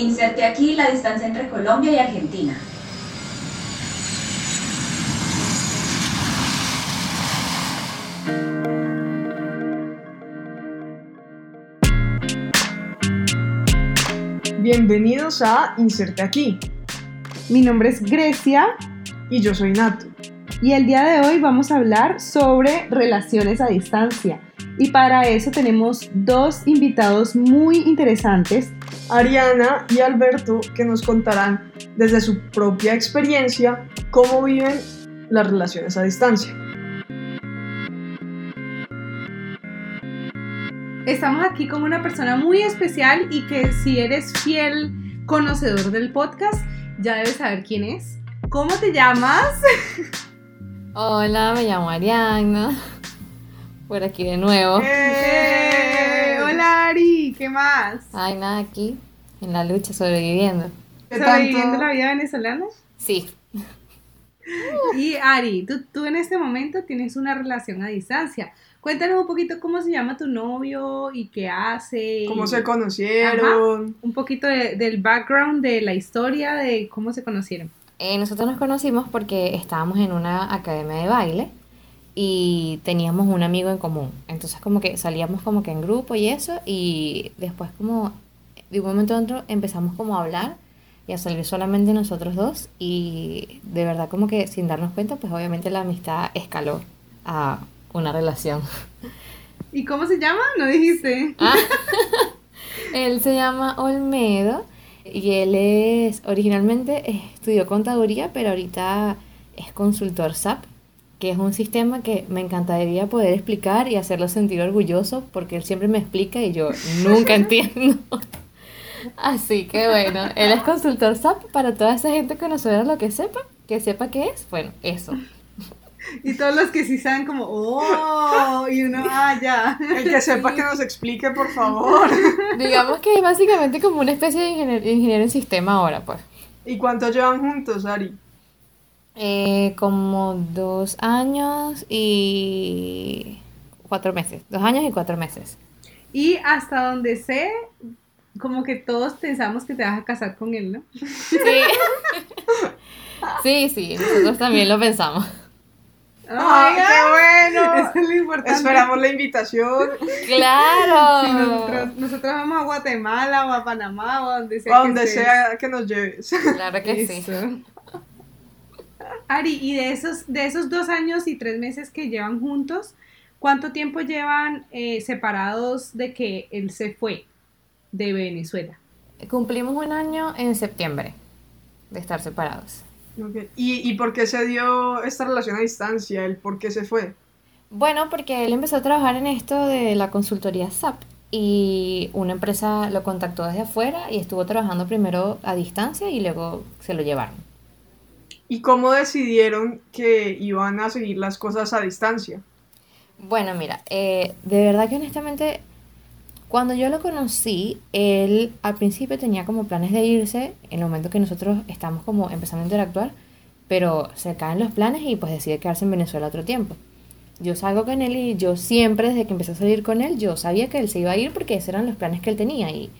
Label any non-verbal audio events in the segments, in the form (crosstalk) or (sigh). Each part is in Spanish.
Inserte aquí la distancia entre Colombia y Argentina. Bienvenidos a Inserte aquí. Mi nombre es Grecia Y yo soy Natu. y el día de hoy vamos a hablar sobre relaciones a distancia. Y para eso tenemos dos invitados muy interesantes. Ariana y Alberto que nos contarán desde su propia experiencia cómo viven las relaciones a distancia. Estamos aquí con una persona muy especial y que si eres fiel conocedor del podcast, ya debes saber quién es. ¿Cómo te llamas? Hola, me llamo Ariana. Por aquí de nuevo. Eh, hola Ari, ¿qué más? Ay, nada, aquí, en la lucha, sobreviviendo. ¿Qué ¿Sobreviviendo tanto? la vida venezolana? Sí. Y Ari, tú, tú en este momento tienes una relación a distancia. Cuéntanos un poquito cómo se llama tu novio y qué hace. ¿Cómo se conocieron? Un poquito de- del background de la historia de cómo se conocieron. Eh, nosotros nos conocimos porque estábamos en una academia de baile y teníamos un amigo en común. Entonces como que salíamos como que en grupo y eso y después como de un momento a otro empezamos como a hablar y a salir solamente nosotros dos y de verdad como que sin darnos cuenta pues obviamente la amistad escaló a una relación. (laughs) ¿Y cómo se llama? ¿No dijiste? Ah. (laughs) él se llama Olmedo y él es originalmente estudió contaduría, pero ahorita es consultor SAP, que es un sistema que me encantaría poder explicar y hacerlo sentir orgulloso porque él siempre me explica y yo nunca (laughs) entiendo. Así que bueno, él es consultor SAP para toda esa gente conocedora lo que sepa, que sepa qué es, bueno, eso. Y todos los que sí saben como, oh, y uno, ah, ya. El que sepa que nos explique, por favor. (laughs) Digamos que es básicamente como una especie de ingeniero, ingeniero en sistema ahora, pues. ¿Y cuánto llevan juntos, Ari? Eh, como dos años y cuatro meses. Dos años y cuatro meses. Y hasta donde sé, como que todos pensamos que te vas a casar con él, ¿no? Sí. (laughs) Sí, sí, nosotros también lo pensamos. ¡Ah, qué bueno! (laughs) Eso es lo importante. Esperamos la invitación ¡Claro! (laughs) Sí, nosotros, nosotros vamos a Guatemala o a Panamá o a donde sea. a que donde estés. sea que nos lleves. Claro que sí. Ari, y de esos, de esos dos años y tres meses que llevan juntos, ¿cuánto tiempo llevan eh, separados de que él se fue de Venezuela? Cumplimos un año en septiembre de estar separados. ¿Y, ¿Y por qué se dio esta relación a distancia? ¿El por qué se fue? Bueno, porque él empezó a trabajar en esto de la consultoría SAP y una empresa lo contactó desde afuera y estuvo trabajando primero a distancia y luego se lo llevaron. ¿Y cómo decidieron que iban a seguir las cosas a distancia? Bueno, mira, eh, de verdad que honestamente, cuando yo lo conocí, él al principio tenía como planes de irse en el momento que nosotros estamos como empezando a interactuar, pero se caen los planes y pues decide quedarse en Venezuela otro tiempo. Yo salgo con él y yo siempre, desde que empecé a salir con él, yo sabía que él se iba a ir porque esos eran los planes que él tenía y,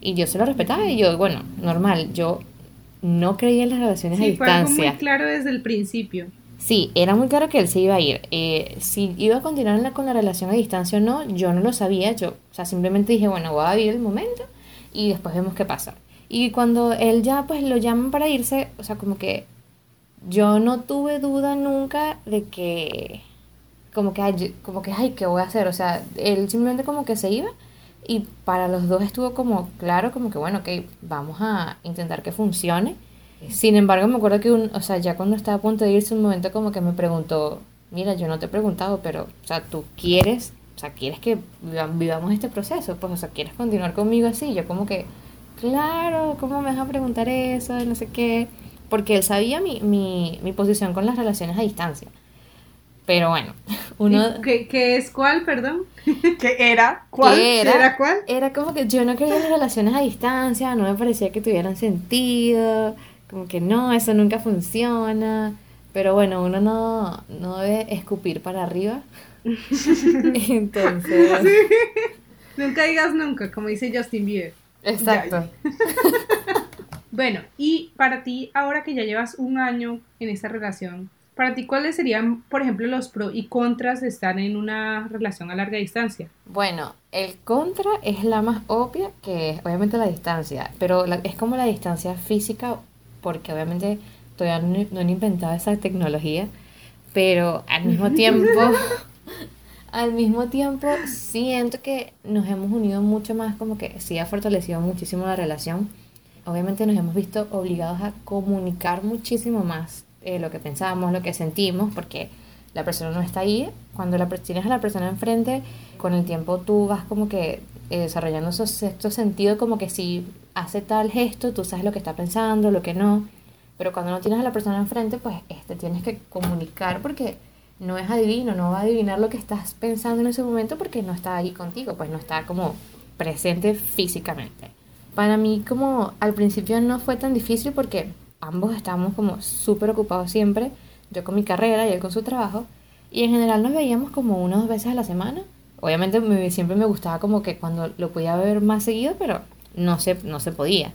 y yo se lo respetaba y yo, bueno, normal, yo no creía en las relaciones a Sí, fue algo distancia. muy claro desde el principio. Sí, era muy claro que él se iba a ir. Eh, si iba a continuar la- con la relación a distancia o no, yo no lo sabía. Yo, o sea, simplemente dije, bueno, voy a vivir el momento y después vemos qué pasa. Y cuando él ya, pues, lo llaman para irse, o sea, como que yo no tuve duda nunca de que, como que, como que, ay, ¿qué voy a hacer? O sea, él simplemente como que se iba y para los dos estuvo como claro, como que, bueno, ok, vamos a intentar que funcione. Sin embargo, me acuerdo que, un, o sea, ya cuando estaba a punto de irse, un momento como que me preguntó, mira, yo no te he preguntado, pero, o sea, tú quieres, o sea, quieres que viva- vivamos este proceso, pues, o sea, quieres continuar conmigo así. Yo como que, claro, ¿cómo me vas a preguntar eso? No sé qué. Porque él sabía mi, mi, mi posición con las relaciones a distancia. Pero bueno, (laughs) uno... ¿Y ¿Qué, qué es cuál, perdón? (laughs) ¿Qué era? ¿Cuál? ¿Qué era? ¿Era cuál? Era como que yo no creía en las relaciones a distancia, no me parecía que tuvieran sentido, como que no, eso nunca funciona. Pero bueno, uno no, no debe escupir para arriba. (laughs) Entonces, Nunca digas nunca, como dice Justin Bieber. exacto. Bueno, y para ti, ahora que ya llevas un año en esta relación, para ti, ¿cuáles serían, por ejemplo, los pros y contras de estar en una relación a larga distancia? Bueno, el contra es la más obvia, que es obviamente la distancia, pero la- es como la distancia física, porque obviamente todavía no, no han inventado esa tecnología, pero al mismo (laughs) tiempo, al mismo tiempo siento que nos hemos unido mucho más, como que sí ha fortalecido muchísimo la relación. Obviamente nos hemos visto obligados a comunicar muchísimo más eh, lo que pensamos, lo que sentimos, porque la persona no está ahí. Cuando la, tienes a la persona enfrente, con el tiempo tú vas como que eh, desarrollando esos sexto sentido, como que si hace tal gesto, tú sabes lo que está pensando, lo que no. Pero cuando no tienes a la persona enfrente, pues este, tienes que comunicar porque no es adivino, no va a adivinar lo que estás pensando en ese momento porque no está ahí contigo, pues no está como presente físicamente. Para mí como al principio no fue tan difícil porque ambos estábamos como súper ocupados siempre, yo con mi carrera y él con su trabajo, y en general nos veíamos como una o dos veces a la semana. Obviamente me- siempre me gustaba como que cuando lo podía ver más seguido, pero no se, no se podía.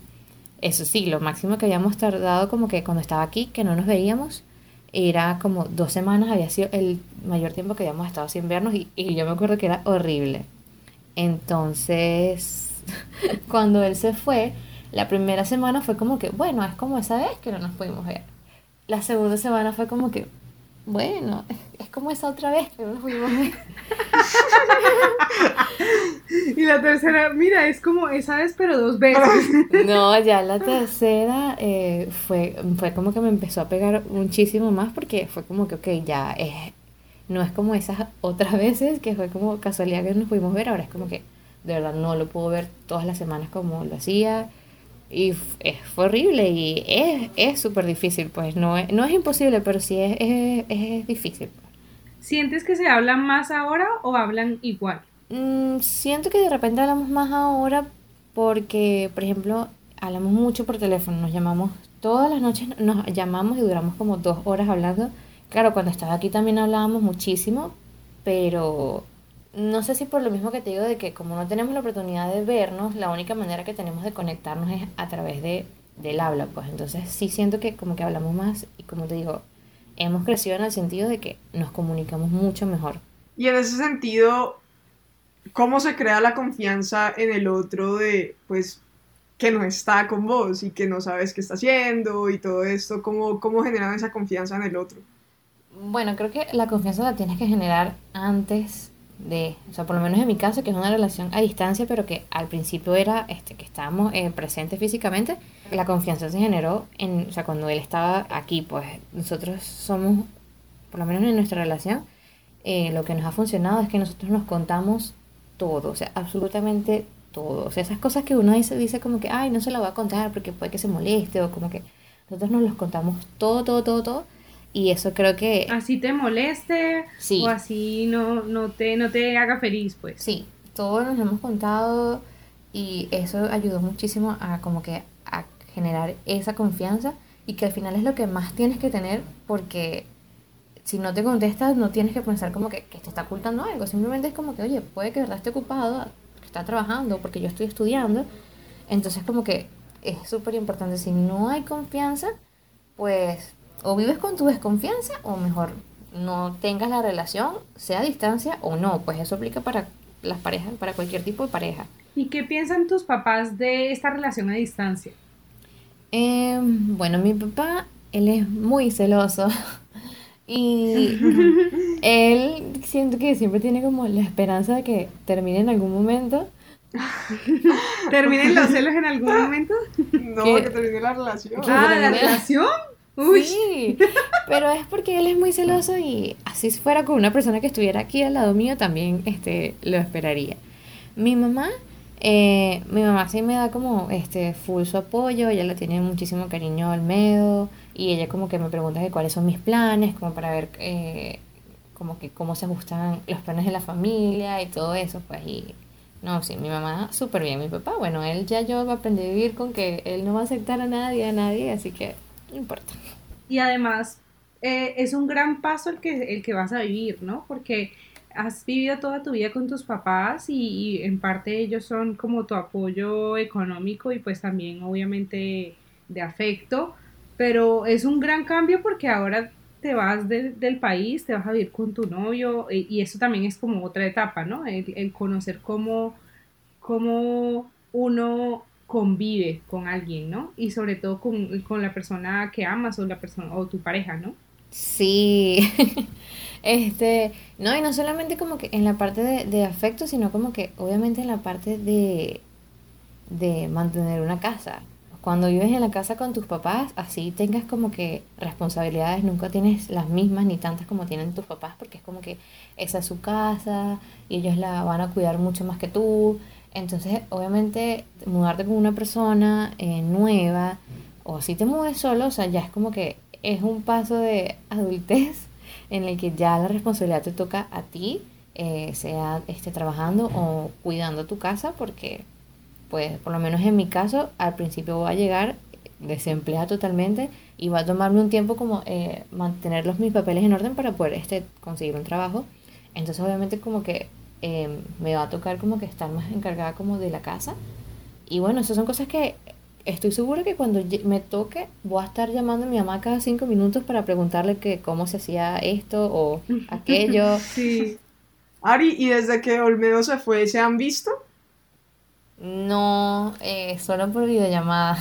Eso sí, lo máximo que habíamos tardado como que cuando estaba aquí, que no nos veíamos, era como dos semanas, había sido el mayor tiempo que habíamos estado sin vernos y, y yo me acuerdo que era horrible. Entonces, (laughs) cuando él se fue, la primera semana fue como que, bueno, es como esa vez que no nos pudimos ver. La segunda semana fue como que, bueno, es, como esa otra vez que no nos pudimos ver. (laughs) Y la tercera, mira, es como esa vez, pero dos veces. (laughs) No, ya la tercera eh, fue, fue como que me empezó a pegar muchísimo más porque fue como que, ok, ya es, no es como esas otras veces que fue como casualidad que nos pudimos ver, ahora es como que de verdad no lo puedo ver todas las semanas como lo hacía y fue horrible y es es súper difícil, pues no es, no es imposible, pero sí es, es, es difícil. ¿Sientes que se hablan más ahora o hablan igual? Mm, siento que de repente hablamos más ahora porque, por ejemplo, hablamos mucho por teléfono, nos llamamos todas las noches, nos llamamos y duramos como dos horas hablando. Claro, cuando estaba aquí también hablábamos muchísimo, pero no sé si por lo mismo que te digo de que como no tenemos la oportunidad de vernos, la única manera que tenemos de conectarnos es a través de, del habla, pues entonces sí siento que como que hablamos más y como te digo, hemos crecido en el sentido de que nos comunicamos mucho mejor. Y en ese sentido, ¿cómo se crea la confianza en el otro de, pues, que no está con vos y que no sabes qué está haciendo y todo esto? ¿Cómo, cómo generan esa confianza en el otro? Bueno, creo que la confianza la tienes que generar antes de, o sea, por lo menos en mi caso, que es una relación a distancia, pero que al principio era este, que estábamos eh, presentes físicamente, la confianza se generó en, o sea, cuando él estaba aquí, pues nosotros somos, por lo menos en nuestra relación, eh, lo que nos ha funcionado es que nosotros nos contamos todo, o sea, absolutamente todo. O sea, esas cosas que uno dice, dice como que, ay, no se la voy a contar porque puede que se moleste, o como que nosotros nos los contamos todo, todo, todo, todo. Y eso creo que Así te moleste Sí. o así no, no, te, no te haga feliz, pues. Sí, todos nos hemos contado y eso ayudó muchísimo a como que a generar esa confianza y que al final es lo que más tienes que tener porque si no te contestas no tienes que pensar como que, que te está ocultando algo, simplemente es como que, oye, puede que de verdad esté ocupado, que está trabajando porque yo estoy estudiando, entonces como que es súper importante, si no hay confianza, pues o vives con tu desconfianza o mejor no tengas la relación, sea a distancia o no, pues eso aplica para las parejas, para cualquier tipo de pareja. ¿Y qué piensan tus papás de esta relación a distancia? Eh, bueno, mi papá, él es muy celoso (laughs) y (laughs) él siento que siempre tiene como la esperanza de que termine en algún momento. (laughs) ¿Terminen los celos en algún momento? No, ¿Qué? que termine la relación. Ah, ¿la relación? Uy. Sí, pero es porque él es muy celoso y así fuera con una persona que estuviera aquí al lado mío también este, lo esperaría. Mi mamá, eh, mi mamá sí me da como este full su apoyo, ella le tiene muchísimo cariño al Medo y ella como que me pregunta que cuáles son mis planes, como para ver eh, como que cómo se ajustan los planes de la familia y todo eso, pues y no, sí, mi mamá súper bien, mi papá, bueno, él ya yo aprendí a vivir con que él no va a aceptar a nadie, a nadie, así que no importa. Y además eh, es un gran paso el que, el que vas a vivir, ¿no? Porque has vivido toda tu vida con tus papás y, en parte ellos son como tu apoyo económico y pues también obviamente de afecto, pero es un gran cambio porque ahora te vas del- del país, te vas a vivir con tu novio y, y eso también es como otra etapa, ¿no? El, el conocer cómo, cómo uno convive con alguien, ¿no? Y sobre todo con, con la persona que amas o la persona o tu pareja, ¿no? Sí, (laughs) este, no, y no solamente como que en la parte de, de afecto, sino como que obviamente en la parte de, de mantener una casa. Cuando vives en la casa con tus papás, así tengas como que responsabilidades, nunca tienes las mismas ni tantas como tienen tus papás, porque es como que esa es su casa y ellos la van a cuidar mucho más que tú. Entonces, obviamente, mudarte con una persona eh, nueva, o si te mudes solo, o sea, ya es como que es un paso de (laughs) adultez en el que ya la responsabilidad te toca a ti, eh, sea este, trabajando o cuidando tu casa, porque, pues, por lo menos en mi caso, al principio voy a llegar desempleada totalmente y va a tomarme un tiempo como eh, mantener los, mis papeles en orden para poder este, conseguir un trabajo. Entonces, obviamente, como que eh, me va a tocar como que estar más encargada como de la casa. Y bueno, esas son cosas que estoy segura que cuando me toque voy a estar llamando a mi mamá cada cinco minutos para preguntarle que cómo se hacía esto o (laughs) aquello. Sí. Ari, ¿y desde que Olmedo se fue, se han visto? No, eh, solo por videollamada.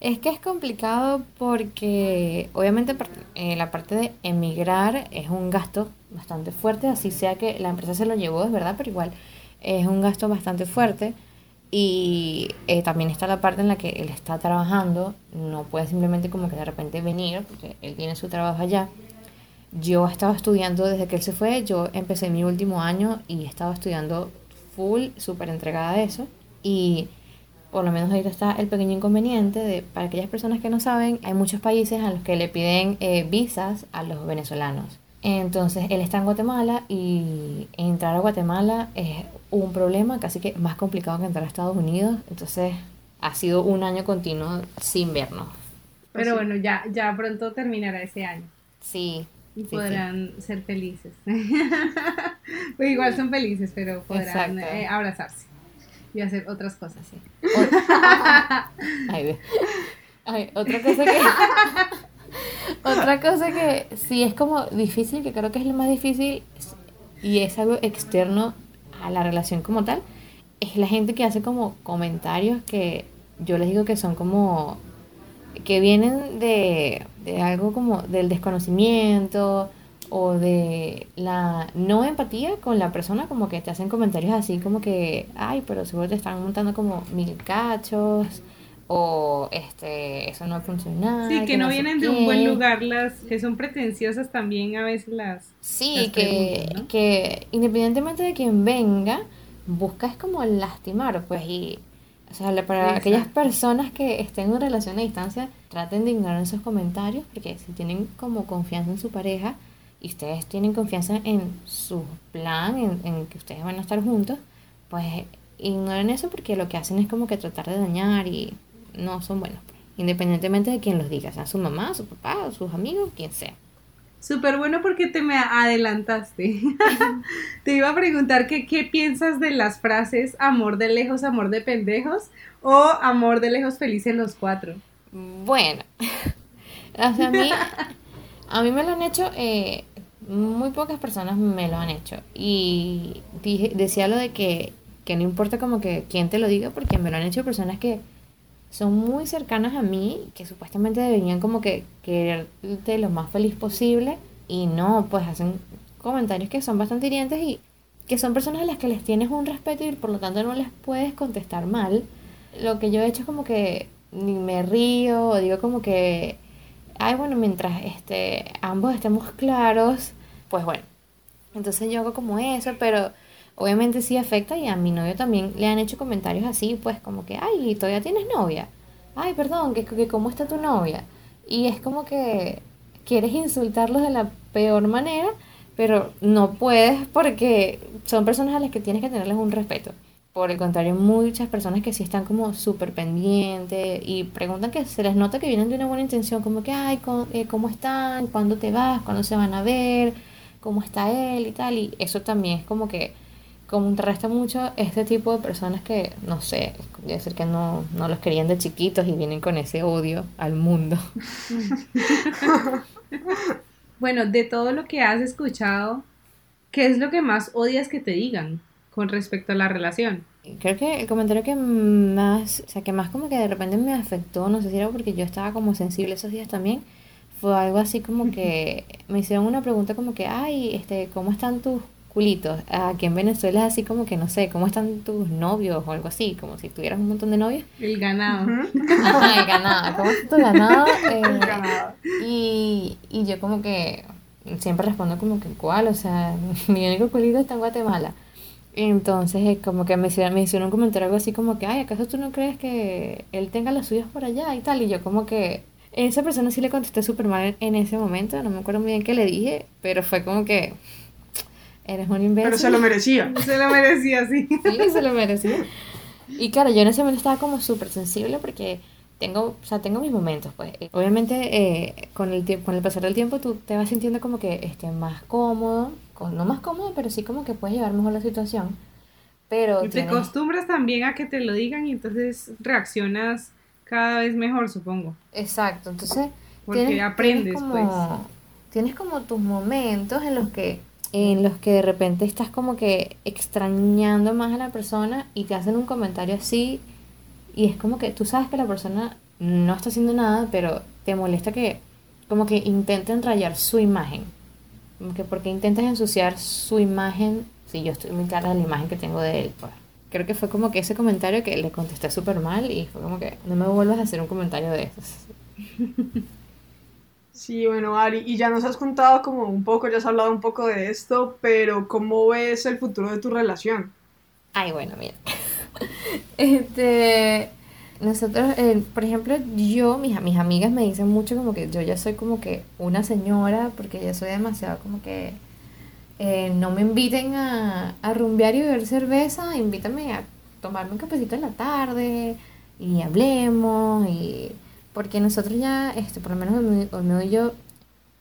Es que es complicado porque obviamente eh, la parte de emigrar es un gasto bastante fuerte, así sea que la empresa se lo llevó, es verdad, pero igual es un gasto bastante fuerte. Y eh, también está la parte en la que él está trabajando, no puede simplemente como que de repente venir, porque él tiene su trabajo allá. Yo estaba estudiando desde que él se fue, yo empecé mi último año y estaba estudiando full, súper entregada a eso. Y por lo menos ahorita está el pequeño inconveniente de, para aquellas personas que no saben, hay muchos países a los que le piden eh, visas a los venezolanos. Entonces él está en Guatemala y entrar a Guatemala es un problema casi que más complicado que entrar a Estados Unidos. Entonces ha sido un año continuo sin vernos. Pero bueno, ya, ya pronto terminará ese año Sí, y Sí, podrán ser felices. (laughs) pues igual son felices, pero podrán eh, abrazarse y hacer otras cosas. sí. (laughs) Ay. Ay, otra cosa que (laughs) otra cosa que sí es como difícil, que creo que es lo más difícil y es algo externo a la relación como tal, es la gente que hace como comentarios que yo les digo que son como que vienen de, de algo como del desconocimiento o de la no empatía con la persona, como que te hacen comentarios así como que, ay, pero seguro te están montando como mil cachos o este, eso no va a funcionar. Sí, que no vienen de qué". un buen lugar, las que son pretenciosas también a veces las... Sí, las que, que independientemente de quién venga, buscas como lastimar, pues, y, o sea, para Exacto. aquellas personas que estén en relación a distancia, traten de ignorar esos comentarios, porque si tienen como confianza en su pareja, y ustedes tienen confianza en su plan, en, en que ustedes van a estar juntos, pues ignoren eso porque lo que hacen es como que tratar de dañar y no son buenos, pues, independientemente de quién los diga, sea su mamá, su papá, sus amigos, quien sea. Súper bueno porque te me adelantaste. (laughs) te iba a preguntar que qué piensas de las frases amor de lejos, amor de pendejos o amor de lejos felices los cuatro. Bueno, (laughs) o sea, a mí, a mí me lo han hecho, eh, muy pocas personas me lo han hecho. Y dije, decía lo de que, que no importa como que quién te lo diga, porque me lo han hecho personas que son muy cercanas a mí, que supuestamente deberían como que quererte lo más feliz posible, y no, pues hacen comentarios que son bastante hirientes y que son personas a las que les tienes un respeto y por lo tanto no les puedes contestar mal. Lo que yo he hecho es como que ni me río digo como que, ay, bueno, mientras este, ambos estemos claros, pues bueno. Entonces yo hago como eso, pero obviamente sí afecta y a mi novio también le han hecho comentarios así, pues como que, ay, todavía tienes novia. Ay, perdón, que, que cómo está tu novia. Y es como que quieres insultarlos de la peor manera, pero no puedes porque son personas a las que tienes que tenerles un respeto. Por el contrario, muchas personas que sí están como súper pendientes y preguntan que se les nota que vienen de una buena intención, como que, ay, ¿cómo, eh, ¿cómo están? ¿Cuándo te vas? ¿Cuándo se van a ver? ¿Cómo está él? Y tal. Y eso también es como que contrasta mucho este tipo de personas que, no sé, debe ser que no, no los querían de chiquitos y vienen con ese odio al mundo. (laughs) Bueno, de todo lo que has escuchado, ¿qué es lo que más odias que te digan con respecto a la relación? Creo que el comentario que más, o sea, que más como que de repente me afectó, no sé si era porque yo estaba como sensible esos días también, fue algo así como que me hicieron una pregunta como que, ay, este, ¿cómo están tus culitos? Aquí en Venezuela es así como que, no sé, ¿cómo están tus novios o algo así? Como si tuvieras un montón de novios. El ganado. Ajá, el ganado, ¿cómo está tu ganado? (laughs) Eh, El ganado. y, y yo como que siempre respondo como que, ¿cuál? O sea, (laughs) mi único culito está en Guatemala. Entonces, eh, como que me hicieron, me hicieron un comentario algo así como que, ay, ¿acaso tú no crees que él tenga los suyos por allá y tal? Y yo como que, esa persona sí le contesté súper mal en ese momento, no me acuerdo muy bien qué le dije, pero fue como que, eres un imbécil. Pero se lo merecía. (laughs) Se lo merecía, sí. Sí, se lo merecía. Y claro, yo en ese momento estaba como súper sensible porque tengo, o sea, tengo mis momentos, pues. Obviamente, eh, con el tiempo, con el pasar del tiempo, tú te vas sintiendo como que este, más cómodo, con- no más cómodo, pero sí como que puedes llevar mejor la situación. Pero Y te tienes- acostumbras también a que te lo digan y entonces reaccionas cada vez mejor, supongo. Exacto, entonces Porque tienes, aprendes, tienes pues. como, tienes como tus momentos en los que en los que de repente estás como que extrañando más a la persona y te hacen un comentario así y es como que tú sabes que la persona no está haciendo nada, pero te molesta que como que intenten rayar su imagen. Como que porque intentas ensuciar su imagen, si yo estoy muy clara de la imagen que tengo de él, pues. Creo que fue como que ese comentario que le contesté súper mal y fue como que no me vuelvas a hacer un comentario de esos. (laughs) Sí, bueno, Ari, y ya nos has contado como un poco, ya has hablado un poco de esto, pero ¿cómo ves el futuro de tu relación? Ay, bueno, mira. (laughs) Este, nosotros, eh, por ejemplo, yo, mis, mis amigas me dicen mucho como que yo ya soy como que una señora, porque ya soy demasiado como que eh, no me inviten a, a rumbear y beber cerveza, invítame a tomarme un cafecito en la tarde y hablemos y porque nosotros ya, este, por lo menos Olmedo y yo,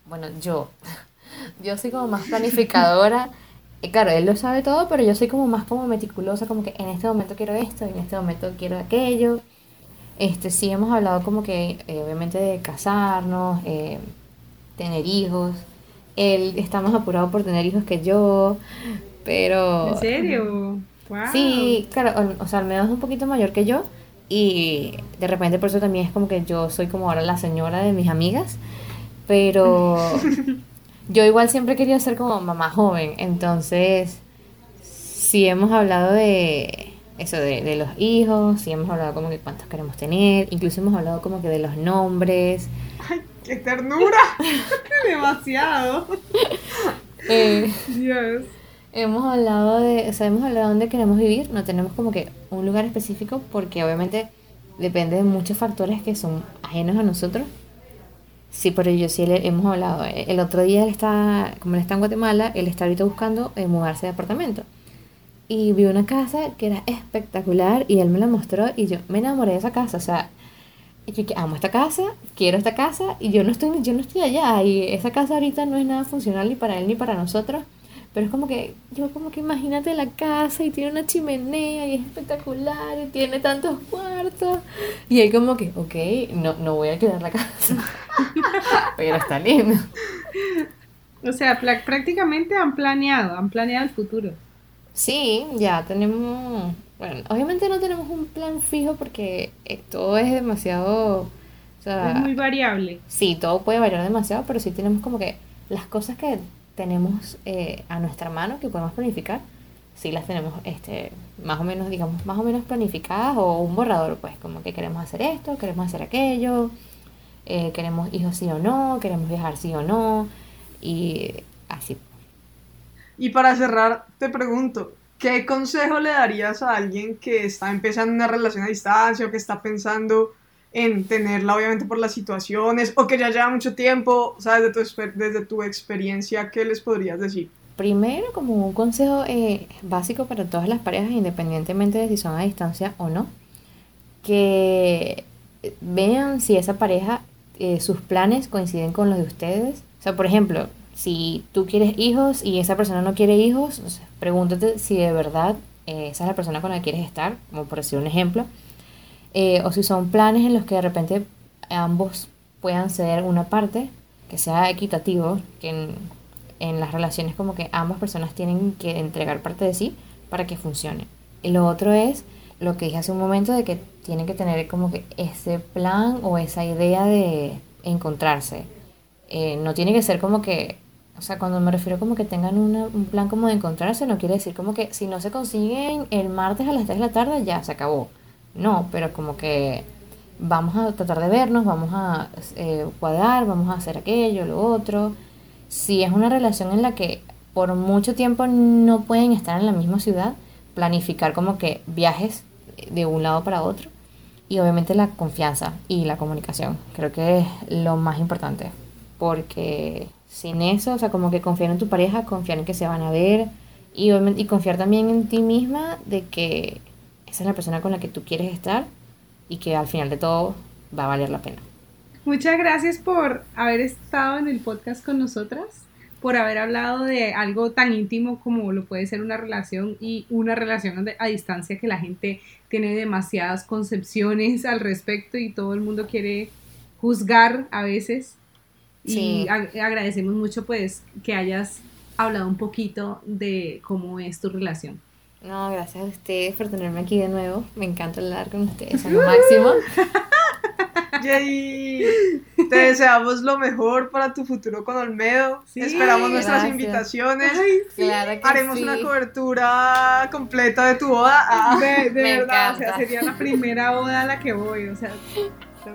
bueno, yo, (laughs) yo soy como más planificadora. (laughs) Y claro, él lo sabe todo, pero yo soy como más como meticulosa, como que en este momento quiero esto, en este momento quiero aquello. Este, sí hemos hablado como que, eh, obviamente, de casarnos, eh, tener hijos. Él está más apurado por tener hijos que yo, pero... ¿En serio? Wow. Sí, claro, Ol- o sea, Olmedo es un poquito mayor que yo y de repente por eso también es como que yo soy como ahora la señora de mis amigas, pero (laughs) yo igual siempre he querido ser como mamá joven, entonces sí hemos hablado de eso, de, de los hijos, sí hemos hablado como que cuántos queremos tener, incluso hemos hablado como que de los nombres. ¡Ay, qué ternura! (laughs) Demasiado. (laughs) eh, Dios. Hemos hablado de, o sea, hemos hablado de dónde queremos vivir, no tenemos como que un lugar específico porque obviamente depende de muchos factores que son ajenos a nosotros. Sí, pero yo sí le hemos hablado. eh, El otro día él está, como él está en Guatemala, él está ahorita buscando eh, mudarse de apartamento. Y vi una casa que era espectacular y él me la mostró y yo me enamoré de esa casa. O sea, yo amo esta casa, quiero esta casa y yo no estoy, yo no estoy allá y esa casa ahorita no es nada funcional ni para él ni para nosotros. Pero es como que, yo como que imagínate la casa y tiene una chimenea y es espectacular y tiene tantos cuartos. Y él como que, ok, no, no voy a alquilar la casa. (laughs) Pero está lindo. O sea, prácticamente han planeado, han planeado el futuro. Sí, ya tenemos, bueno, obviamente no tenemos un plan fijo porque eh, todo es demasiado, o sea, Es muy variable. Sí, todo puede variar demasiado, pero sí tenemos como que las cosas que tenemos eh, a nuestra mano que podemos planificar, sí las tenemos este, más o menos, digamos, más o menos planificadas o un borrador, pues, como que queremos hacer esto, queremos hacer aquello, eh, queremos hijos sí o no, queremos viajar sí o no, y así. Y para cerrar, te pregunto, ¿qué consejo le darías a alguien que está empezando una relación a distancia o que está pensando en tenerla obviamente por las situaciones o que ya lleva mucho tiempo, sea, desde tu, desde tu experiencia, ¿qué les podrías decir? Primero, como un consejo eh, básico para todas las parejas, independientemente de si son a distancia o no, que vean si esa pareja, eh, sus planes coinciden con los de ustedes. O sea, por ejemplo, Si tú quieres hijos y esa persona no quiere hijos, pregúntate si de verdad eh, esa es la persona con la que quieres estar, como por decir un ejemplo. Eh, o si son planes en los que de repente ambos puedan ceder una parte, que sea equitativo, que en, en las relaciones como que ambas personas tienen que entregar parte de sí para que funcione. Y lo otro es lo que dije hace un momento de que tienen que tener como que ese plan o esa idea de encontrarse. Eh, no tiene que ser como que, o sea, cuando me refiero como que tengan una- un plan como de encontrarse, no quiere decir como que si no se consiguen el martes a las 3 de la tarde ya se acabó. No, pero como que vamos a tratar de vernos, vamos a eh, cuadrar, vamos a hacer aquello, lo otro. Si es una relación en la que por mucho tiempo no pueden estar en la misma ciudad, planificar como que viajes de un lado para otro y obviamente la confianza y la comunicación. Creo que es lo más importante porque sin eso, o sea, como que confiar en tu pareja, confiar en que se van a ver y, obviamente- y confiar también en ti misma de que esa es la persona con la que tú quieres estar y que al final de todo va a valer la pena. Muchas gracias por haber estado en el podcast con nosotras, por haber hablado de algo tan íntimo como lo puede ser una relación y una relación a distancia que la gente tiene demasiadas concepciones al respecto y todo el mundo quiere juzgar a veces. Sí. Y ag- agradecemos mucho pues que hayas hablado un poquito de cómo es tu relación. No, gracias a ustedes por tenerme aquí de nuevo. Me encanta hablar con ustedes, es lo máximo. (laughs) Yay. Te deseamos lo mejor para tu futuro con Olmedo. Sí, Esperamos nuestras invitaciones. Claro que Haremos sí. una cobertura completa de tu boda. (laughs) Ah. De, de verdad, o sea, sería la primera boda a la que voy, o sea,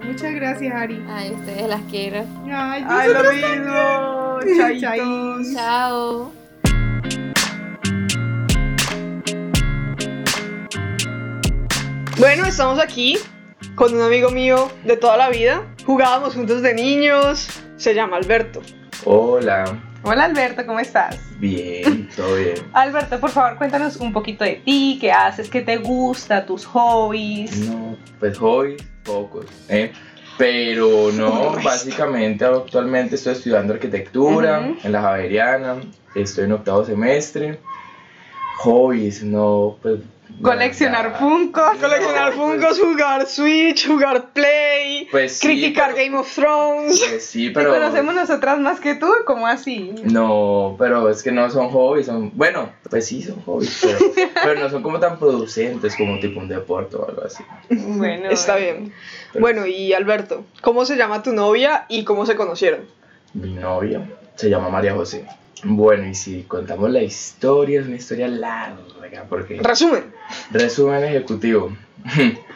muchas gracias, Ari. Ay, ustedes las quiero. Ay, Ay, lo mismo. Chao. Bueno, estamos aquí con un amigo mío de toda la vida. Jugábamos juntos de niños. Se llama Alberto. Hola, Hola Alberto, ¿cómo estás? bien, todo bien. (laughs) Alberto, por favor, cuéntanos un poquito de ti, qué haces, qué te gusta, tus hobbies. No, pues hobbies, pocos, ¿eh? Pero no, básicamente actualmente estoy estudiando arquitectura en la Javeriana, estoy en octavo semestre. Hobbies, no, pues... Coleccionar nada. funcos. Coleccionar (laughs) fungos, jugar Switch, jugar Play, Pues sí, criticar pero- Game of Thrones. Pues sí, Pero pero... conocemos nosotras más que tú, ¿cómo así? No, pero es que no son hobbies, son... Bueno, pues sí son hobbies, pero, (laughs) pero no son como tan producentes como tipo un deporte o algo así. Bueno, Está eh, bien. Bueno, y Alberto, ¿cómo se llama tu novia y cómo se conocieron? Mi novia se llama María José. Bueno, y si contamos la historia, es una historia larga, porque... Resumen. Resumen ejecutivo. (laughs)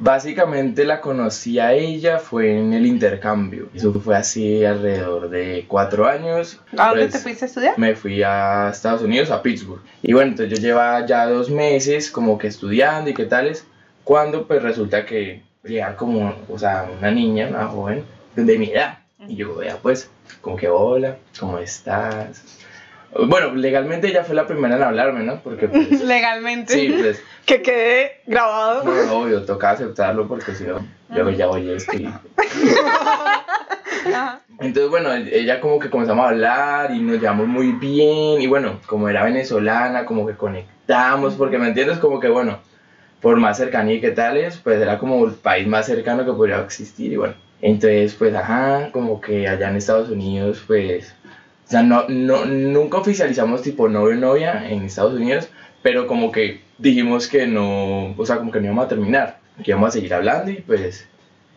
Básicamente la conocí a ella fue en el intercambio. Eso fue así alrededor de cuatro años. ¿A dónde Pues, te fuiste a estudiar? Me fui a Estados Unidos, a Pittsburgh. Y bueno, entonces yo llevaba ya dos meses como que estudiando y qué tales. Cuando pues resulta que llega como, o sea, una niña, una joven de mi edad. Y yo, vea pues, como que hola, ¿cómo estás? Bueno, legalmente ella fue la primera en hablarme, ¿no? Porque (laughs) pues, Legalmente. sí, pues, Que quede grabado. no, obvio, toca aceptarlo porque si no, luego ya oye esto y... Entonces, bueno, ella como que comenzamos a hablar y nos llevamos muy bien y bueno, como era venezolana, como que conectamos, porque me entiendes, como que bueno, por más cercanía y qué tales, pues era como el país más cercano que podría existir y bueno, entonces pues ajá, como que allá en Estados Unidos pues, o sea, no, no, nunca oficializamos tipo novio novia en Estados Unidos, pero como que dijimos que no, o sea, como que no íbamos a terminar, que íbamos a seguir hablando y pues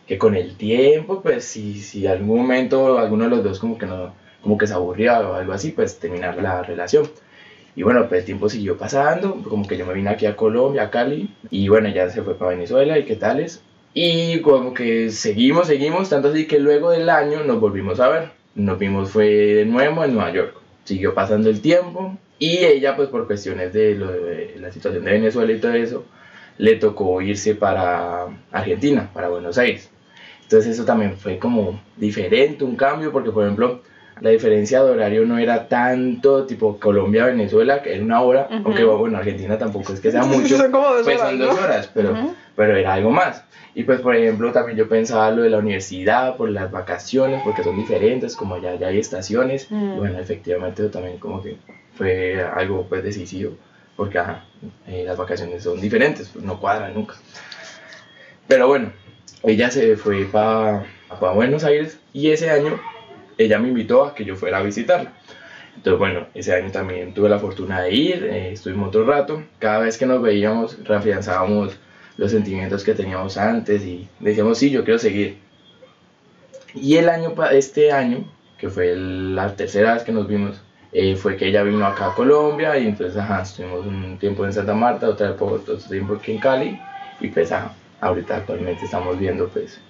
que con el tiempo, pues si, si algún momento alguno de los dos como que no, como que se aburría o algo así, pues terminar la relación. Y bueno, pues el tiempo siguió pasando, como que yo me vine aquí a Colombia, a Cali, y bueno, ya se fue para Venezuela y qué tales. Y como que seguimos, seguimos, tanto así que luego del año nos volvimos a ver. Nos vimos fue de nuevo en Nueva York. Siguió pasando el tiempo y ella pues por cuestiones de, lo de la situación de Venezuela y todo eso, le tocó irse para Argentina, para Buenos Aires. Entonces eso también fue como diferente, un cambio, porque por ejemplo, la diferencia de horario no era tanto, tipo Colombia-Venezuela, que era una hora, Ujú. aunque bueno, Argentina tampoco es que sea (laughs) mucho, Son como dos pues son dos horas, pero, Ujú. Pero era algo más. Y pues, por ejemplo, también yo pensaba lo de la universidad, por las vacaciones, porque son diferentes, como ya, ya hay estaciones, Mm. y bueno, efectivamente también como que fue algo pues decisivo, porque ajá, eh, las vacaciones son diferentes, pues, no cuadran nunca. Pero bueno, ella se fue para Buenos Aires y ese año ella me invitó a que yo fuera a visitarla. Entonces, bueno, ese año también tuve la fortuna de ir, eh, estuvimos otro rato. Cada vez que nos veíamos, reafianzábamos los sentimientos que teníamos antes y decíamos, sí, yo quiero seguir. Y el año, este año, que fue la tercera vez que nos vimos, eh, fue que ella vino acá a Colombia y entonces, ajá, estuvimos un tiempo en Santa Marta, otra vez por otro tiempo aquí en Cali y pues, ajá, ahorita actualmente estamos viendo, pues,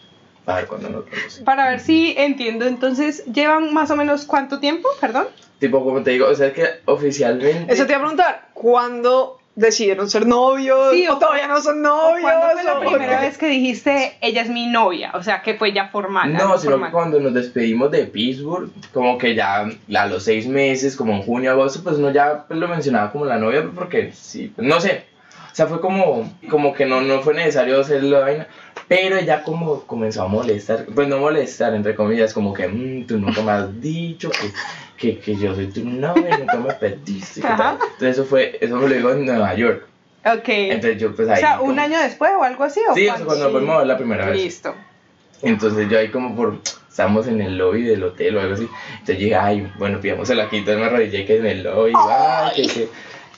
para ver cuándo nos vemos. Para ver si entiendo, entonces, ¿llevan más o menos cuánto tiempo? Perdón. Tipo, como te digo, o sea, es que oficialmente... Eso te iba a preguntar, ¿cuándo decidieron ser novios? Sí, ¿O o- todavía no son novios? ¿Cuándo fue la ¿O primera qué? vez que dijiste, ella es mi novia? O sea, que fue ya formal. No, sino formal. que cuando nos despedimos de Pittsburgh, como que ya a los seis meses, como en junio, agosto, pues uno ya pues, lo mencionaba como la novia, porque sí, pues, no sé. O sea, fue como, como que no, no fue necesario hacer la vaina, pero ella como comenzó a molestar, pues no molestar, entre comillas, como que "Mm, tú nunca me has dicho que, que, que yo soy tu novia, nunca me pediste. ¿qué tal?". Ajá. Entonces eso fue, eso me lo digo en Nueva York. Ok. Entonces yo pues o ahí... sea, un año después o algo así. ¿o Sí, o cuándo? cuando fuimos a ver la primera vez. Listo. Entonces yo ahí como por, estábamos en el lobby del hotel o algo así, entonces dije, ay, bueno, pidámosela aquí, entonces me arrodillé que en el lobby, ay, que, que,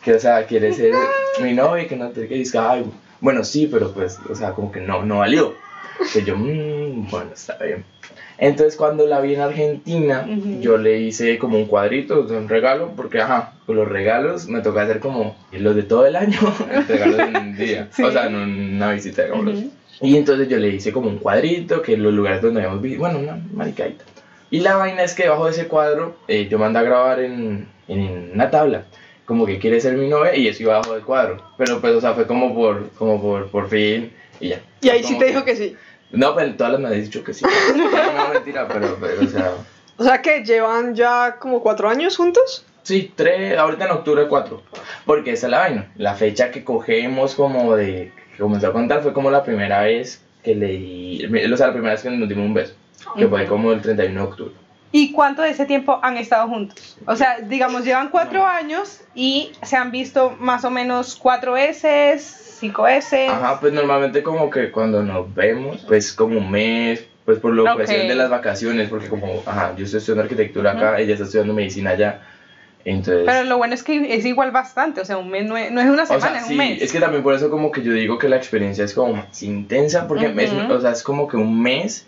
que, o sea, quiere ser (laughs) mi novia, que no te que dice, ay, bueno, sí, pero pues, o sea, como que no, no valió. Entonces yo, "Mm, bueno, está bien. Entonces cuando la vi en Argentina, Ujú. yo le hice como un cuadrito de un regalo, porque ajá, con los regalos me toca hacer como los de todo el año, (laughs) regalos en un día, Sí. o sea, en una visita, digamos. Ujú. Y entonces yo le hice como un cuadrito, que los lugares donde habíamos visto, bueno, una maricadita. Y la vaina es que debajo de ese cuadro eh, yo mandé a grabar en, en una tabla, como que quiere ser mi novia y eso iba abajo del cuadro. Pero pues, o sea, fue como por, como por, por fin y ya. Y ahí sí te dijo que sí. No, pero todas las me han dicho que sí. (laughs) no, mentira, pero, pero, o sea... O sea que llevan ya como cuatro años juntos. Sí, tres, ahorita en octubre cuatro. Porque esa es la vaina. La fecha que cogemos como de, que comenzó a contar fue como la primera vez que le di, o sea, la primera vez que nos dimos un beso. Que fue como el 31 de octubre. ¿Y cuánto de ese tiempo han estado juntos? O sea, digamos, llevan cuatro años y se han visto más o menos cuatro veces, cinco veces. Ajá, pues normalmente como que cuando nos vemos, pues como un mes, pues por la Ok. cuestión de las vacaciones, porque como, ajá, yo estoy estudiando arquitectura acá, ella está estudiando medicina allá, entonces... Pero lo bueno es que es igual bastante, o sea, un mes no es, no es una O semana, sea, es sí, un mes. es que también por eso como que yo digo que la experiencia es como más intensa, porque es, Ujú. o sea, es como que un mes,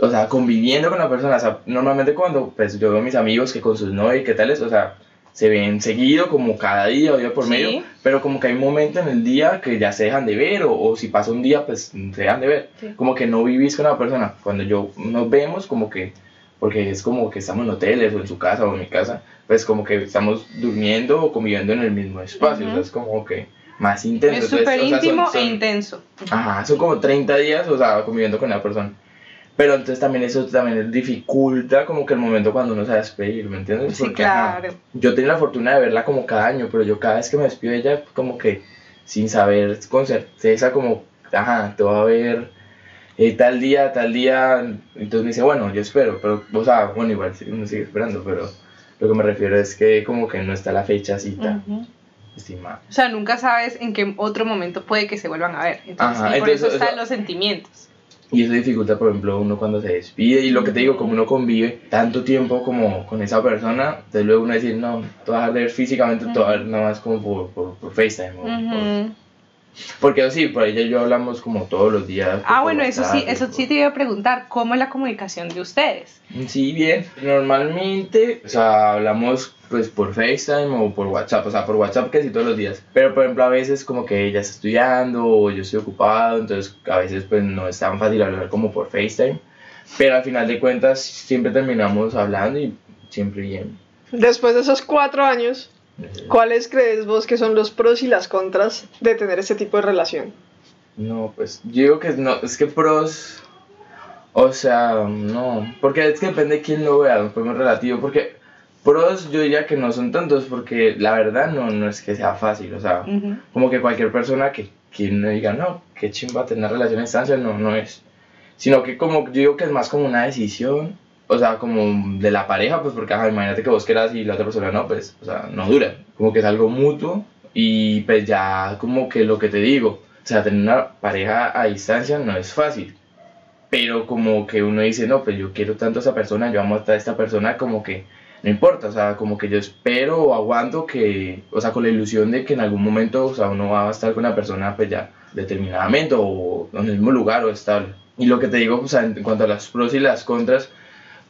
o sea, conviviendo con la persona, o sea, normalmente cuando pues yo veo a mis amigos que con sus novias qué tales, o sea, se ven seguido como cada día o día por Sí. medio, pero como que hay un momento en el día que ya se dejan de ver o, o si pasa un día pues se dejan de ver, Sí. como que no vivís con la persona, cuando yo nos vemos como que, porque es como que estamos en hoteles o en su casa o en mi casa, pues como que estamos durmiendo o conviviendo en el mismo espacio, Ujú. o sea, es como que más intenso. es súper o sea, son- íntimo son- e intenso. Ajá, son como 30 días, o sea, conviviendo con la persona. Pero entonces también eso también dificulta como que el momento cuando uno se va a despedir, ¿me entiendes? Sí, Porque, ajá, claro. yo tenía la fortuna de verla como cada año, pero yo cada vez que me despido de ella, como que sin saber con certeza, como, ajá, te va a ver eh, tal día, tal día. Entonces me dice, bueno, yo espero, pero, o sea, bueno, igual uno sigue esperando, pero lo que me refiero es que como que no está la fecha cita Ujú. estimada. O sea, nunca sabes en qué otro momento puede que se vuelvan a ver. Entonces, Ajá, y por entonces, eso están los sentimientos. Y eso dificulta, por ejemplo, uno cuando se despide. Y lo que te digo, como uno convive tanto tiempo como con esa persona, entonces luego uno decir, no, te vas a ver físicamente, ver nada más como por, por, por FaceTime. o. porque sí, por ella y yo hablamos como todos los días. Ah, bueno, eso sí, WhatsApp, eso por- sí te iba a preguntar, ¿cómo es la comunicación de ustedes? Sí, bien. Normalmente, o sea, hablamos pues por FaceTime o por WhatsApp, o sea, por WhatsApp casi todos los días. Pero por ejemplo, a veces como que ella está estudiando o yo estoy ocupado, entonces a veces pues no es tan fácil hablar como por FaceTime. Pero al final de cuentas siempre terminamos hablando y siempre bien. Después de esos cuatro años, ¿cuáles crees vos que son los pros y las contras de tener este tipo de relación? No, pues yo digo que no, es que pros, O sea, no, porque es que depende de quién lo vea, fue muy relativo, porque pros yo diría que no son tantos, porque la verdad no, no es que sea fácil, o sea, Ujú. como que cualquier persona que, que no diga, no, qué chimba tener relación a distancia, no, no es, sino que como yo digo que es más como una decisión, o sea, como de la pareja, pues porque, ajá, imagínate que vos quieras y la otra persona no, pues, o sea, no dura, como que es algo mutuo y pues ya como que lo que te digo, o sea, tener una pareja a distancia no es fácil, pero como que uno dice, no, pues yo quiero tanto a esa persona, yo amo a esta persona, como que no importa, o sea, como que yo espero o aguanto que, o sea, con la ilusión de que en algún momento, o sea, uno va a estar con una persona, pues ya determinadamente o en el mismo lugar o estable. Y lo que te digo, o sea, en cuanto a las pros y las contras,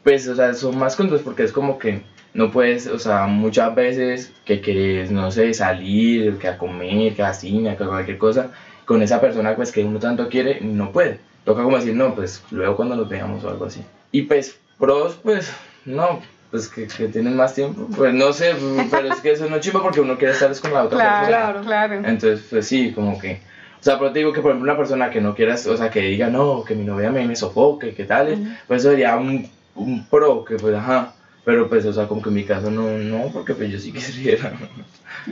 pues, o sea, son más contras porque es como que no puedes, o sea, muchas veces que quieres, no sé, salir, que a comer, que a cine, que a cualquier cosa, con esa persona, pues, que uno tanto quiere, no puede. Toca como decir, no, pues, luego cuando nos veamos o algo así. Y pues, pros, pues, no, pues que, que tienen más tiempo. Pues no sé, pero es que eso no es chimba porque uno quiere estar es con la otra Claro, persona. claro. Entonces, pues sí, como que. O sea, pero te digo que, por ejemplo, una persona que no quieras, o sea, que diga, no, que mi novia me, me sofoque, que tal, pues eso sería un, un pro, que pues, ajá. Pero pues, o sea, como que en mi caso no, no, porque pues yo sí (laughs) quisiera.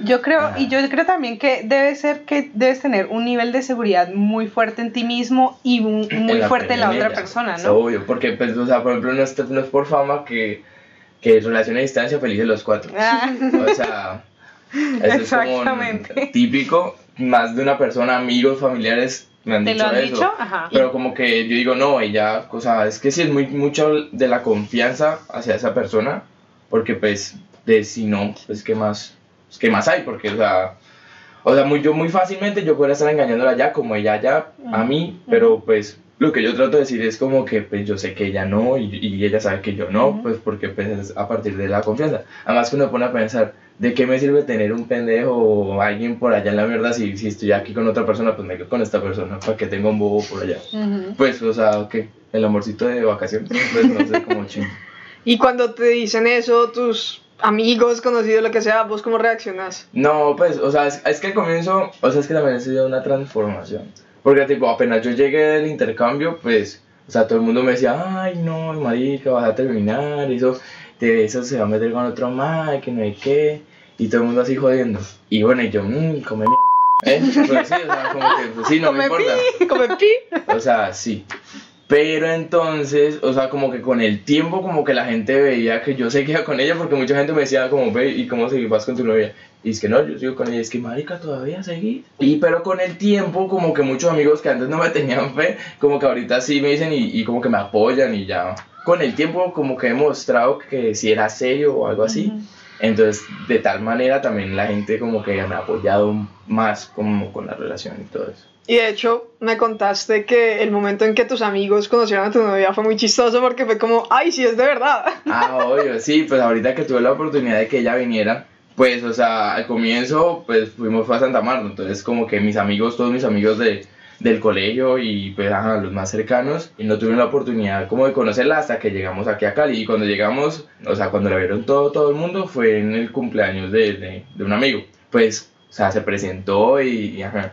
Yo creo, y yo creo también que debe ser que debes tener un nivel de seguridad muy fuerte en ti mismo y un- (clears throat) muy fuerte en la otra ella. persona, Es ¿no? obvio, porque, pues, o sea, por ejemplo, no es, no es por fama que, que relación a distancia felices los cuatro. Ah, O sea, (laughs) eso es como Exactamente. típico, más de una persona, amigos, familiares me han ¿Te dicho lo han eso. dicho? Ajá. Pero como que yo digo, no, ella, o sea, es que sí es muy mucho de la confianza hacia esa persona, porque pues, de si no, pues qué más, pues, qué más hay, porque, o sea, o sea, muy, yo muy fácilmente yo podría estar engañándola ya, como ella ya, a mí, pero pues, lo que yo trato de decir es como que pues yo sé que ella no, y, y ella sabe que yo no, pues porque pues es a partir de la confianza. Además que uno pone a pensar, ¿de qué me sirve tener un pendejo o alguien por allá en la mierda si, si estoy aquí con otra persona, pues me quedo con esta persona, para que tenga un bobo por allá? Ujú. Pues, o sea, que el amorcito de vacaciones, pues no sé, como (laughs) chingo. Y cuando te dicen eso, tus amigos, conocidos, lo que sea, ¿vos cómo reaccionas? No, pues, o sea, es, es que al comienzo, o sea, es que también ha sido una transformación. Porque, tipo, apenas yo llegué del intercambio, pues, o sea, todo el mundo me decía, ay, no, marica, vas a terminar, eso, te, eso se va a meter con otro más, que no hay qué, y todo el mundo así jodiendo. Y bueno, y yo, mmm, come mierda. ¿Eh? Pues sí, o sea, como que, pues, sí, no me importa. Come pi. O sea, sí. Pero entonces, o sea, como que con el tiempo, como que la gente veía que yo (laughs) seguía con ella, porque mucha gente me decía, como, ve, ¿y cómo seguís con tu novia? Y es que no, yo sigo con ella, es que, marica, todavía seguís. Y pero con el tiempo, como que muchos amigos que antes no me (laughs) tenían fe, como que ahorita sí me dicen y, y como que me apoyan y ya. Con el tiempo, como que he mostrado que si era serio o algo así. Entonces, de tal manera también la gente como que me ha apoyado más como con la relación y todo eso. Y de hecho, me contaste que el momento en que tus amigos conocieron a tu novia fue muy chistoso porque fue como, ay, sí, es de verdad. (laughs) Ah, obvio, sí, pues ahorita que tuve la oportunidad de que ella viniera, pues, o sea, al comienzo, pues fuimos a Santa Marta, entonces como que mis amigos, todos mis amigos de, del colegio y pues, ajá, los más cercanos, y no tuvieron la oportunidad como de conocerla hasta que llegamos aquí a Cali, y cuando llegamos, o sea, cuando la vieron todo, todo el mundo, fue en el cumpleaños de, de, de un amigo, pues, o sea, se presentó y, y, ajá.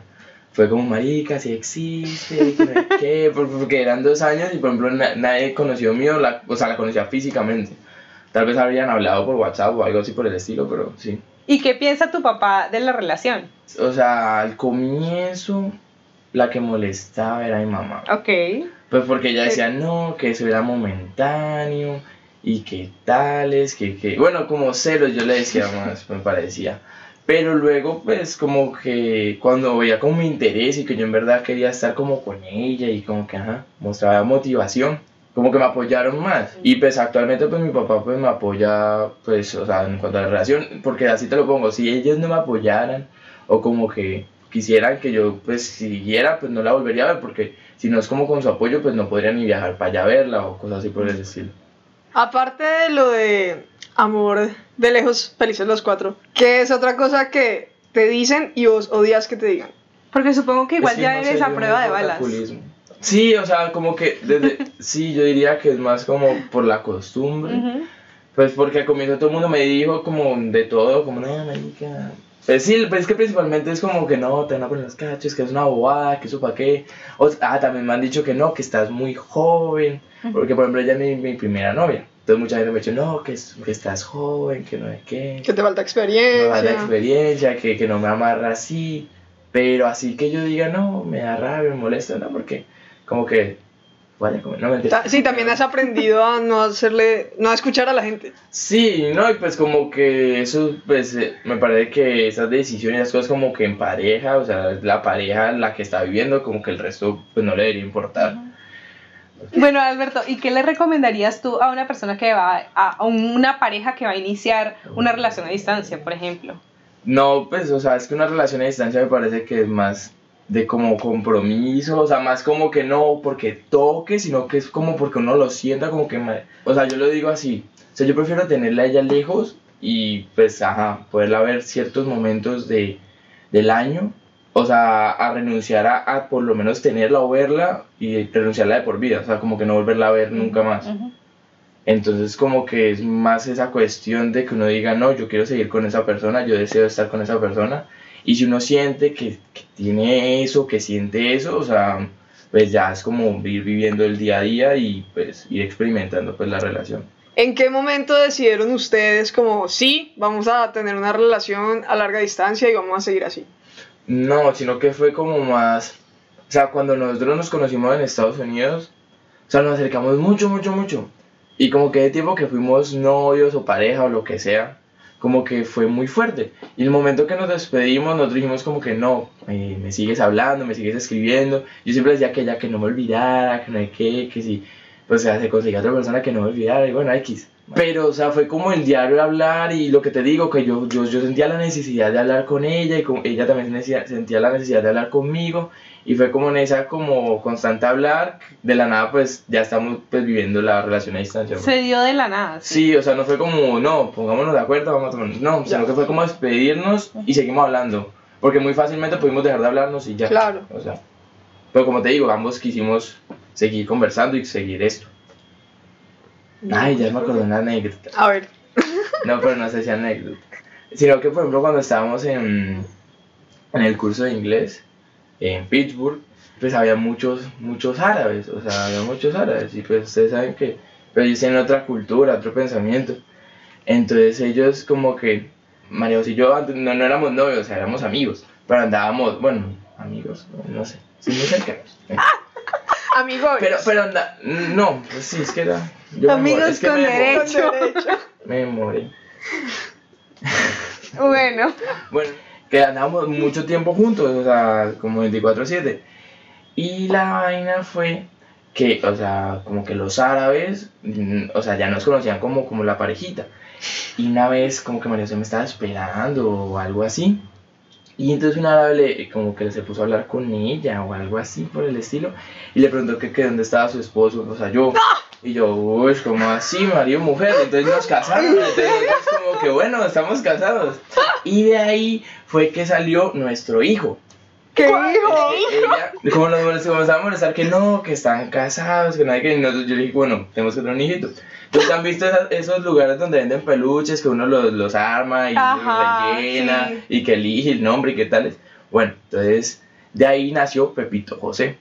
Fue como, marica, si existe, qué, (laughs) por- porque eran dos años y, por ejemplo, na- nadie conoció mío, la, o sea, la conocía físicamente. Tal vez habrían hablado por WhatsApp o algo así por el estilo, pero sí. ¿Y qué piensa tu papá de la relación? O sea, al comienzo, la que molestaba era mi mamá. Ok. Pues porque ella decía, no, que eso era momentáneo y que tales, que, que... Bueno, como celos yo le decía (laughs) más, me parecía. Pero luego, pues, como que cuando veía como mi interés y que yo en verdad quería estar como con ella y como que, ajá, mostraba motivación, como que me apoyaron más. Y pues actualmente, pues, mi papá, pues, me apoya, pues, o sea, en cuanto a la relación, porque así te lo pongo, si ellos no me apoyaran o como que quisieran que yo, pues, siguiera, pues, no la volvería a ver, porque si no es como con su apoyo, pues, no podría ni viajar para allá a verla o cosas así por el estilo. Aparte de lo de amor de lejos, felices los cuatro, ¿qué es otra cosa que te dicen y vos odias que te digan? Porque supongo que igual que ya no eres sé, a prueba de balas. Sí, o sea, como que desde, (laughs) sí, yo diría que es más como por la costumbre. Ujú. Pues porque al comienzo todo el mundo me dijo como de todo, como, no, marica, Pues sí, pues es que principalmente es como que no, te van a poner los cachos, que es una bobada, que eso para qué. O, ah, también me han dicho que no, que estás muy joven. Porque, por ejemplo, ella es mi, mi primera novia. Entonces mucha gente me ha dicho, no, que, que estás joven, que no sé qué. Que te falta no me experiencia. experiencia, que, que no me amarra así. Pero así que yo diga, no, me da rabia, me molesta, no, porque como que a comer, no mentira. Sí, también has aprendido a no hacerle, no a escuchar a la gente. Sí, no, y pues como que eso, pues eh, me parece que esas decisiones, esas cosas como que en pareja, o sea, es la pareja la que está viviendo, como que el resto pues no le debería importar. Bueno, Alberto, ¿y qué le recomendarías tú a una persona que va, a, a una pareja que va a iniciar una relación a distancia, por ejemplo? No, pues, o sea, es que una relación a distancia me parece que es más de como compromiso, o sea, más como que no porque toque, sino que es como porque uno lo sienta como que, ma- o sea, yo lo digo así, o sea, yo prefiero tenerla a ella lejos y pues, ajá, poderla ver ciertos momentos de, del año, o sea, a renunciar a, a por lo menos tenerla o verla y renunciarla de por vida, o sea, como que no volverla a ver nunca más. Entonces como que es más esa cuestión de que uno diga, no, yo quiero seguir con esa persona, yo deseo estar con esa persona. Y si uno siente que, que tiene eso, que siente eso, o sea, pues ya es como ir viviendo el día a día y pues ir experimentando pues la relación. ¿En qué momento decidieron ustedes como, sí, vamos a tener una relación a larga distancia y vamos a seguir así? No, sino que fue como más, o sea, cuando nosotros nos conocimos en Estados Unidos, o sea, nos acercamos mucho, mucho, mucho. Y como que de tiempo que fuimos novios o pareja o lo que sea, como que fue muy fuerte. Y el momento que nos despedimos, nosotros dijimos como que no, eh, me sigues hablando, me sigues escribiendo. Yo siempre decía que ella que no me olvidara, que no hay que, que si, pues o sea, se conseguía otra persona que no me olvidara, y bueno, X. Pero, o sea, fue como el diario de hablar y lo que te digo, que yo, yo, yo sentía la necesidad de hablar con ella y como ella también sentía, sentía la necesidad de hablar conmigo y fue como en esa como constante hablar, de la nada pues ya estamos pues viviendo la relación a distancia. Se dio de la nada. sí. Sí, o sea, no fue como, no, pongámonos de acuerdo, vamos a tomar, no, sino que fue como despedirnos y seguimos hablando, porque muy fácilmente pudimos dejar de hablarnos y ya. Claro. O sea, pero como te digo, ambos quisimos seguir conversando y seguir esto. Ay, ya me acordé una anécdota. A ver, (laughs) No, pero no sé si anécdota. Sino que, por ejemplo, cuando estábamos en, en el curso de inglés en Pittsburgh, pues había muchos, muchos árabes, o sea, había muchos árabes, y pues ustedes saben que, pero ellos tienen otra cultura, otro pensamiento. Entonces ellos como que, María José y yo antes no, no éramos novios, o sea, éramos amigos, pero andábamos, bueno, amigos, no sé, sí, muy cercanos. (laughs) amigo. Pero, pero anda, no, pues sí, es que era... yo Amigos morí, es que con derecho. Me morí. Bueno, Bueno, que andamos mucho tiempo juntos, o sea, como 24-7. Y la vaina fue que, o sea, como que los árabes, mm, o sea, ya nos conocían como, como la parejita. Y una vez, como que María José me estaba esperando o algo así. Y entonces un árabe le, como que se puso a hablar con ella o algo así por el estilo. Y le preguntó que, que dónde estaba su esposo, o sea, yo. Y yo, uy, como así, marido mujer. Entonces nos casaron. Entonces es como que, bueno, estamos casados. Y de ahí fue que salió nuestro hijo. ¿Qué hijo? Ella, como nos comenzaba a molestar que no, que están casados, que nadie que. yo le dije, bueno, tenemos que tener un hijito. Entonces, ¿han visto esas- esos lugares donde venden peluches que uno los, los arma y Ajá, los rellena sí. y que elige el nombre y qué tales? Bueno, entonces de ahí nació Pepito José.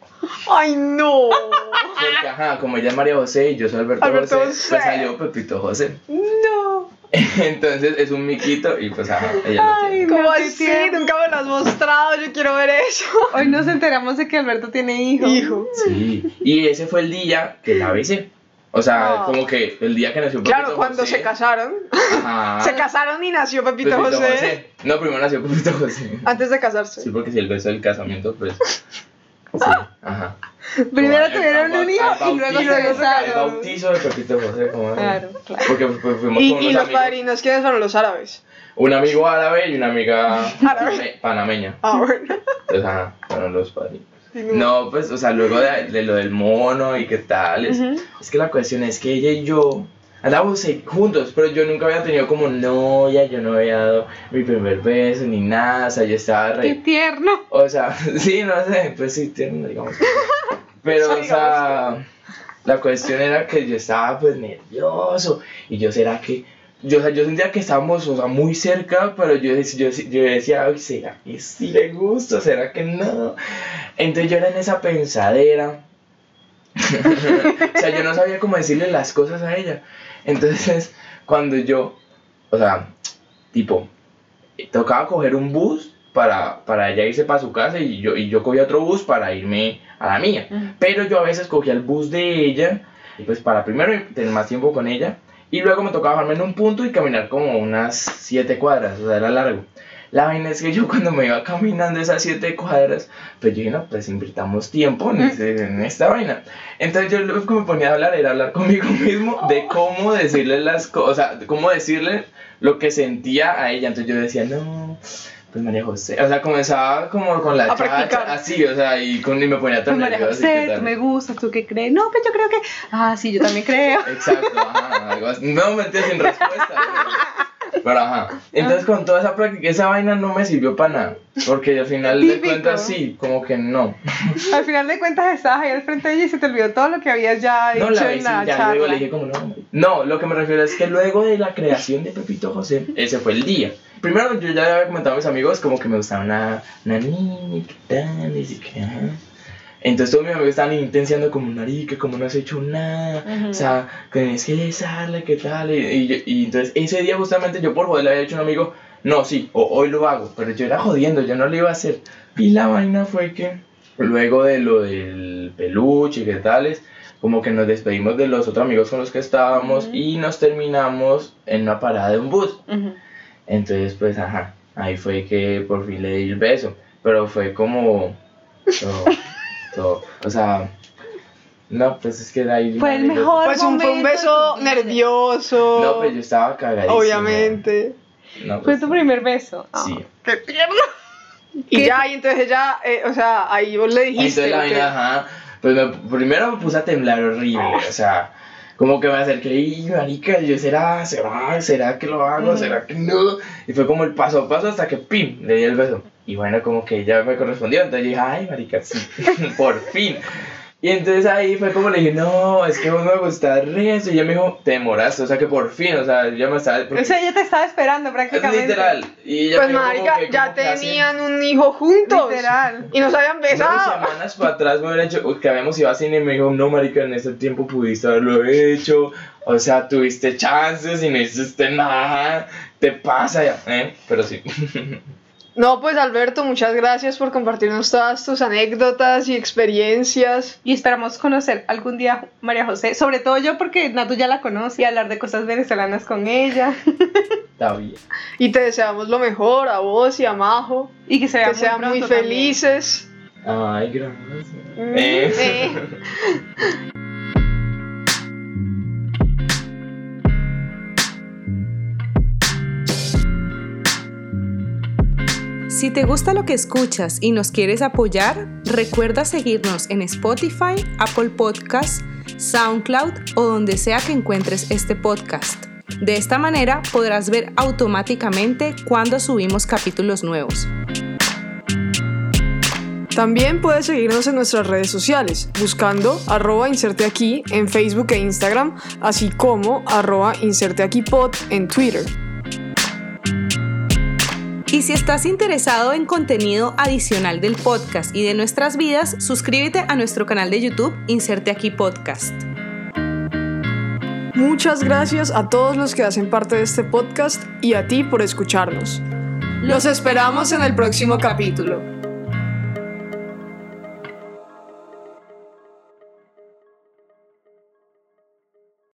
Ay, no. Porque, ajá, como ella es María José y yo soy Alberto, Alberto José, José. pues salió Pepito José. no. (laughs) Entonces es un miquito y pues ajá, ella lo Ay, tiene. ¿Cómo así? Nunca me lo has mostrado. Yo quiero ver eso. Hoy nos enteramos de que Alberto tiene hijo. Hijo. Sí, y ese fue el día que la besé. O sea, como que el día que nació Pepito Claro, cuando José. se casaron. Ajá. (laughs) Se casaron y nació Pepito, José. No, primero nació Pepito José. Antes de casarse. Sí, porque si el beso del casamiento, pues. (laughs) Sí, ajá. Primero Como tuvieron un hijo y luego se bautizo- El bautizo de Pepito José, como. Claro, claro. Porque pues, fuimos Y, con y los amigos. padrinos, ¿quiénes fueron los árabes? Un amigo árabe y una amiga Árabe. panameña. Ah, bueno. Entonces, ajá, fueron los padrinos. No, pues, o sea, luego de, de lo del mono y qué tal. Es, es que la cuestión es que ella y yo andábamos juntos, pero yo nunca había tenido como novia, yo no había dado mi primer beso ni nada, o sea, yo estaba Qué re. tierno. O sea, (laughs) sí, no sé, pues sí, tierno, digamos. Pero, o (laughs) sea, la cuestión era que yo estaba pues nervioso y yo, ¿será que yo, o sea, yo sentía que estábamos o sea, muy cerca, pero yo, yo, yo decía, Ay, ¿será que sí le gusta? ¿Será que no? Entonces yo era en esa pensadera. (laughs) o sea, yo no sabía cómo decirle las cosas a ella. Entonces, cuando yo, o sea, tipo, tocaba coger un bus para, para ella irse para su casa y yo, y yo cogía otro bus para irme a la mía. Pero yo a veces cogía el bus de ella, y pues para primero tener más tiempo con ella, y luego me tocaba bajarme en un punto y caminar como unas 7 cuadras, o sea, era largo. La vaina es que yo cuando me iba caminando esas 7 cuadras, pues yo dije, no, pues invirtamos tiempo en, ese- en esta vaina. Entonces yo lo que me ponía a hablar era hablar conmigo (laughs) mismo de cómo decirle las cosas, o sea, cómo decirle lo que sentía a ella. Entonces yo decía, no, pues María José, o sea, comenzaba como con la A chacha, así, o sea, y, con, y me ponía tan Pues María nervioso. José, tal. tú me gustas, ¿tú qué crees? No, pues yo creo que. Ah, sí, yo también creo. Exacto, ajá, algo así. No, mentira, sin respuesta. (laughs) ¿no? Pero ajá. Entonces con toda esa práctica, esa vaina no me sirvió para nada. Porque al final de cuentas sí, como que no. Al final de cuentas estabas ahí al frente de ella y se te olvidó todo lo que habías ya No dicho la en la ya charla. luego le dije como no. No, lo que me refiero es que luego de la creación de Pepito José, ese fue el día. Primero yo ya había comentado a mis amigos como que me gustaba una, una niña, ¿qué tal? Y así que, ajá. Entonces todos mis amigos estaban intensiando como marica, como no has hecho nada, Ujú. o sea, que tienes que besarla, ¿qué tal? Y, y y entonces ese día justamente yo por joder le había dicho a un amigo, no, sí, o- hoy lo hago, pero yo era jodiendo, yo no lo iba a hacer. Y la vaina fue que luego de lo del peluche y qué tales, como que nos despedimos de los otros amigos con los que estábamos Ujú. y nos terminamos en una parada de un bus. Ujú. Entonces, pues, ajá, ahí fue que por fin le di el beso. Pero fue como. (laughs) todo- todo, o sea. No, pues es que de ahí. Fue el mejor Pues un, fue un beso nervioso. No, pues yo estaba cagadísimo. Obviamente. No, Fue pues, tu primer beso. Sí. Ah, ¡Qué tierno! Y ¿Qué? ya, y entonces ella, eh, o sea, ahí vos le dijiste. Entonces la vaina, ajá. Pues me- primero me puse a temblar horrible, o sea. Como que me acerqué y, marica, yo, ¿será, será, será que lo hago, será que no? Y fue como el paso a paso hasta que, pim, le di el beso. Y bueno, como que ella me correspondió, entonces yo dije, ay, marica, sí, (laughs) por fin. Y entonces ahí fue como le dije, no, es que vos me gustas resto. Y ella me dijo, te demoraste, o sea que por fin, o sea, ya me estaba. porque- O sea, ella te estaba esperando es prácticamente. literal. Y ella Pues me dijo como marica, ya como que hace- tenían un hijo juntos. Literal. Y no se habían Unas besado. semanas para atrás me hubiera hecho que habíamos ido a cine y me dijo, no, marica, en este tiempo pudiste haberlo hecho, o sea, tuviste chances y no hiciste nada, te pasa ya, ¿eh? Pero sí. (laughs) No, pues Alberto, muchas gracias por compartirnos todas tus anécdotas y experiencias. Y esperamos conocer algún día María José, sobre todo yo porque Natu ya la conoce y hablar de cosas venezolanas con ella (laughs) Está bien. Y te deseamos lo mejor a vos y a Majo. y que se Que sean muy también. felices. Ay, gracias. Mm, Eh. eh. (laughs) Si te gusta lo que escuchas y nos quieres apoyar, recuerda seguirnos en Spotify, Apple Podcasts, SoundCloud o donde sea que encuentres este podcast. De esta manera podrás ver automáticamente cuando subimos capítulos nuevos. También puedes seguirnos en nuestras redes sociales, buscando arroba inserte aquí en Facebook e Instagram, así como arroba inserte aquí pod en Twitter. Y si estás interesado en contenido adicional del podcast y de nuestras vidas, suscríbete a nuestro canal de YouTube Inserte aquí Podcast. Muchas gracias a todos los que hacen parte de este podcast y a ti por escucharnos. Los esperamos en el próximo capítulo.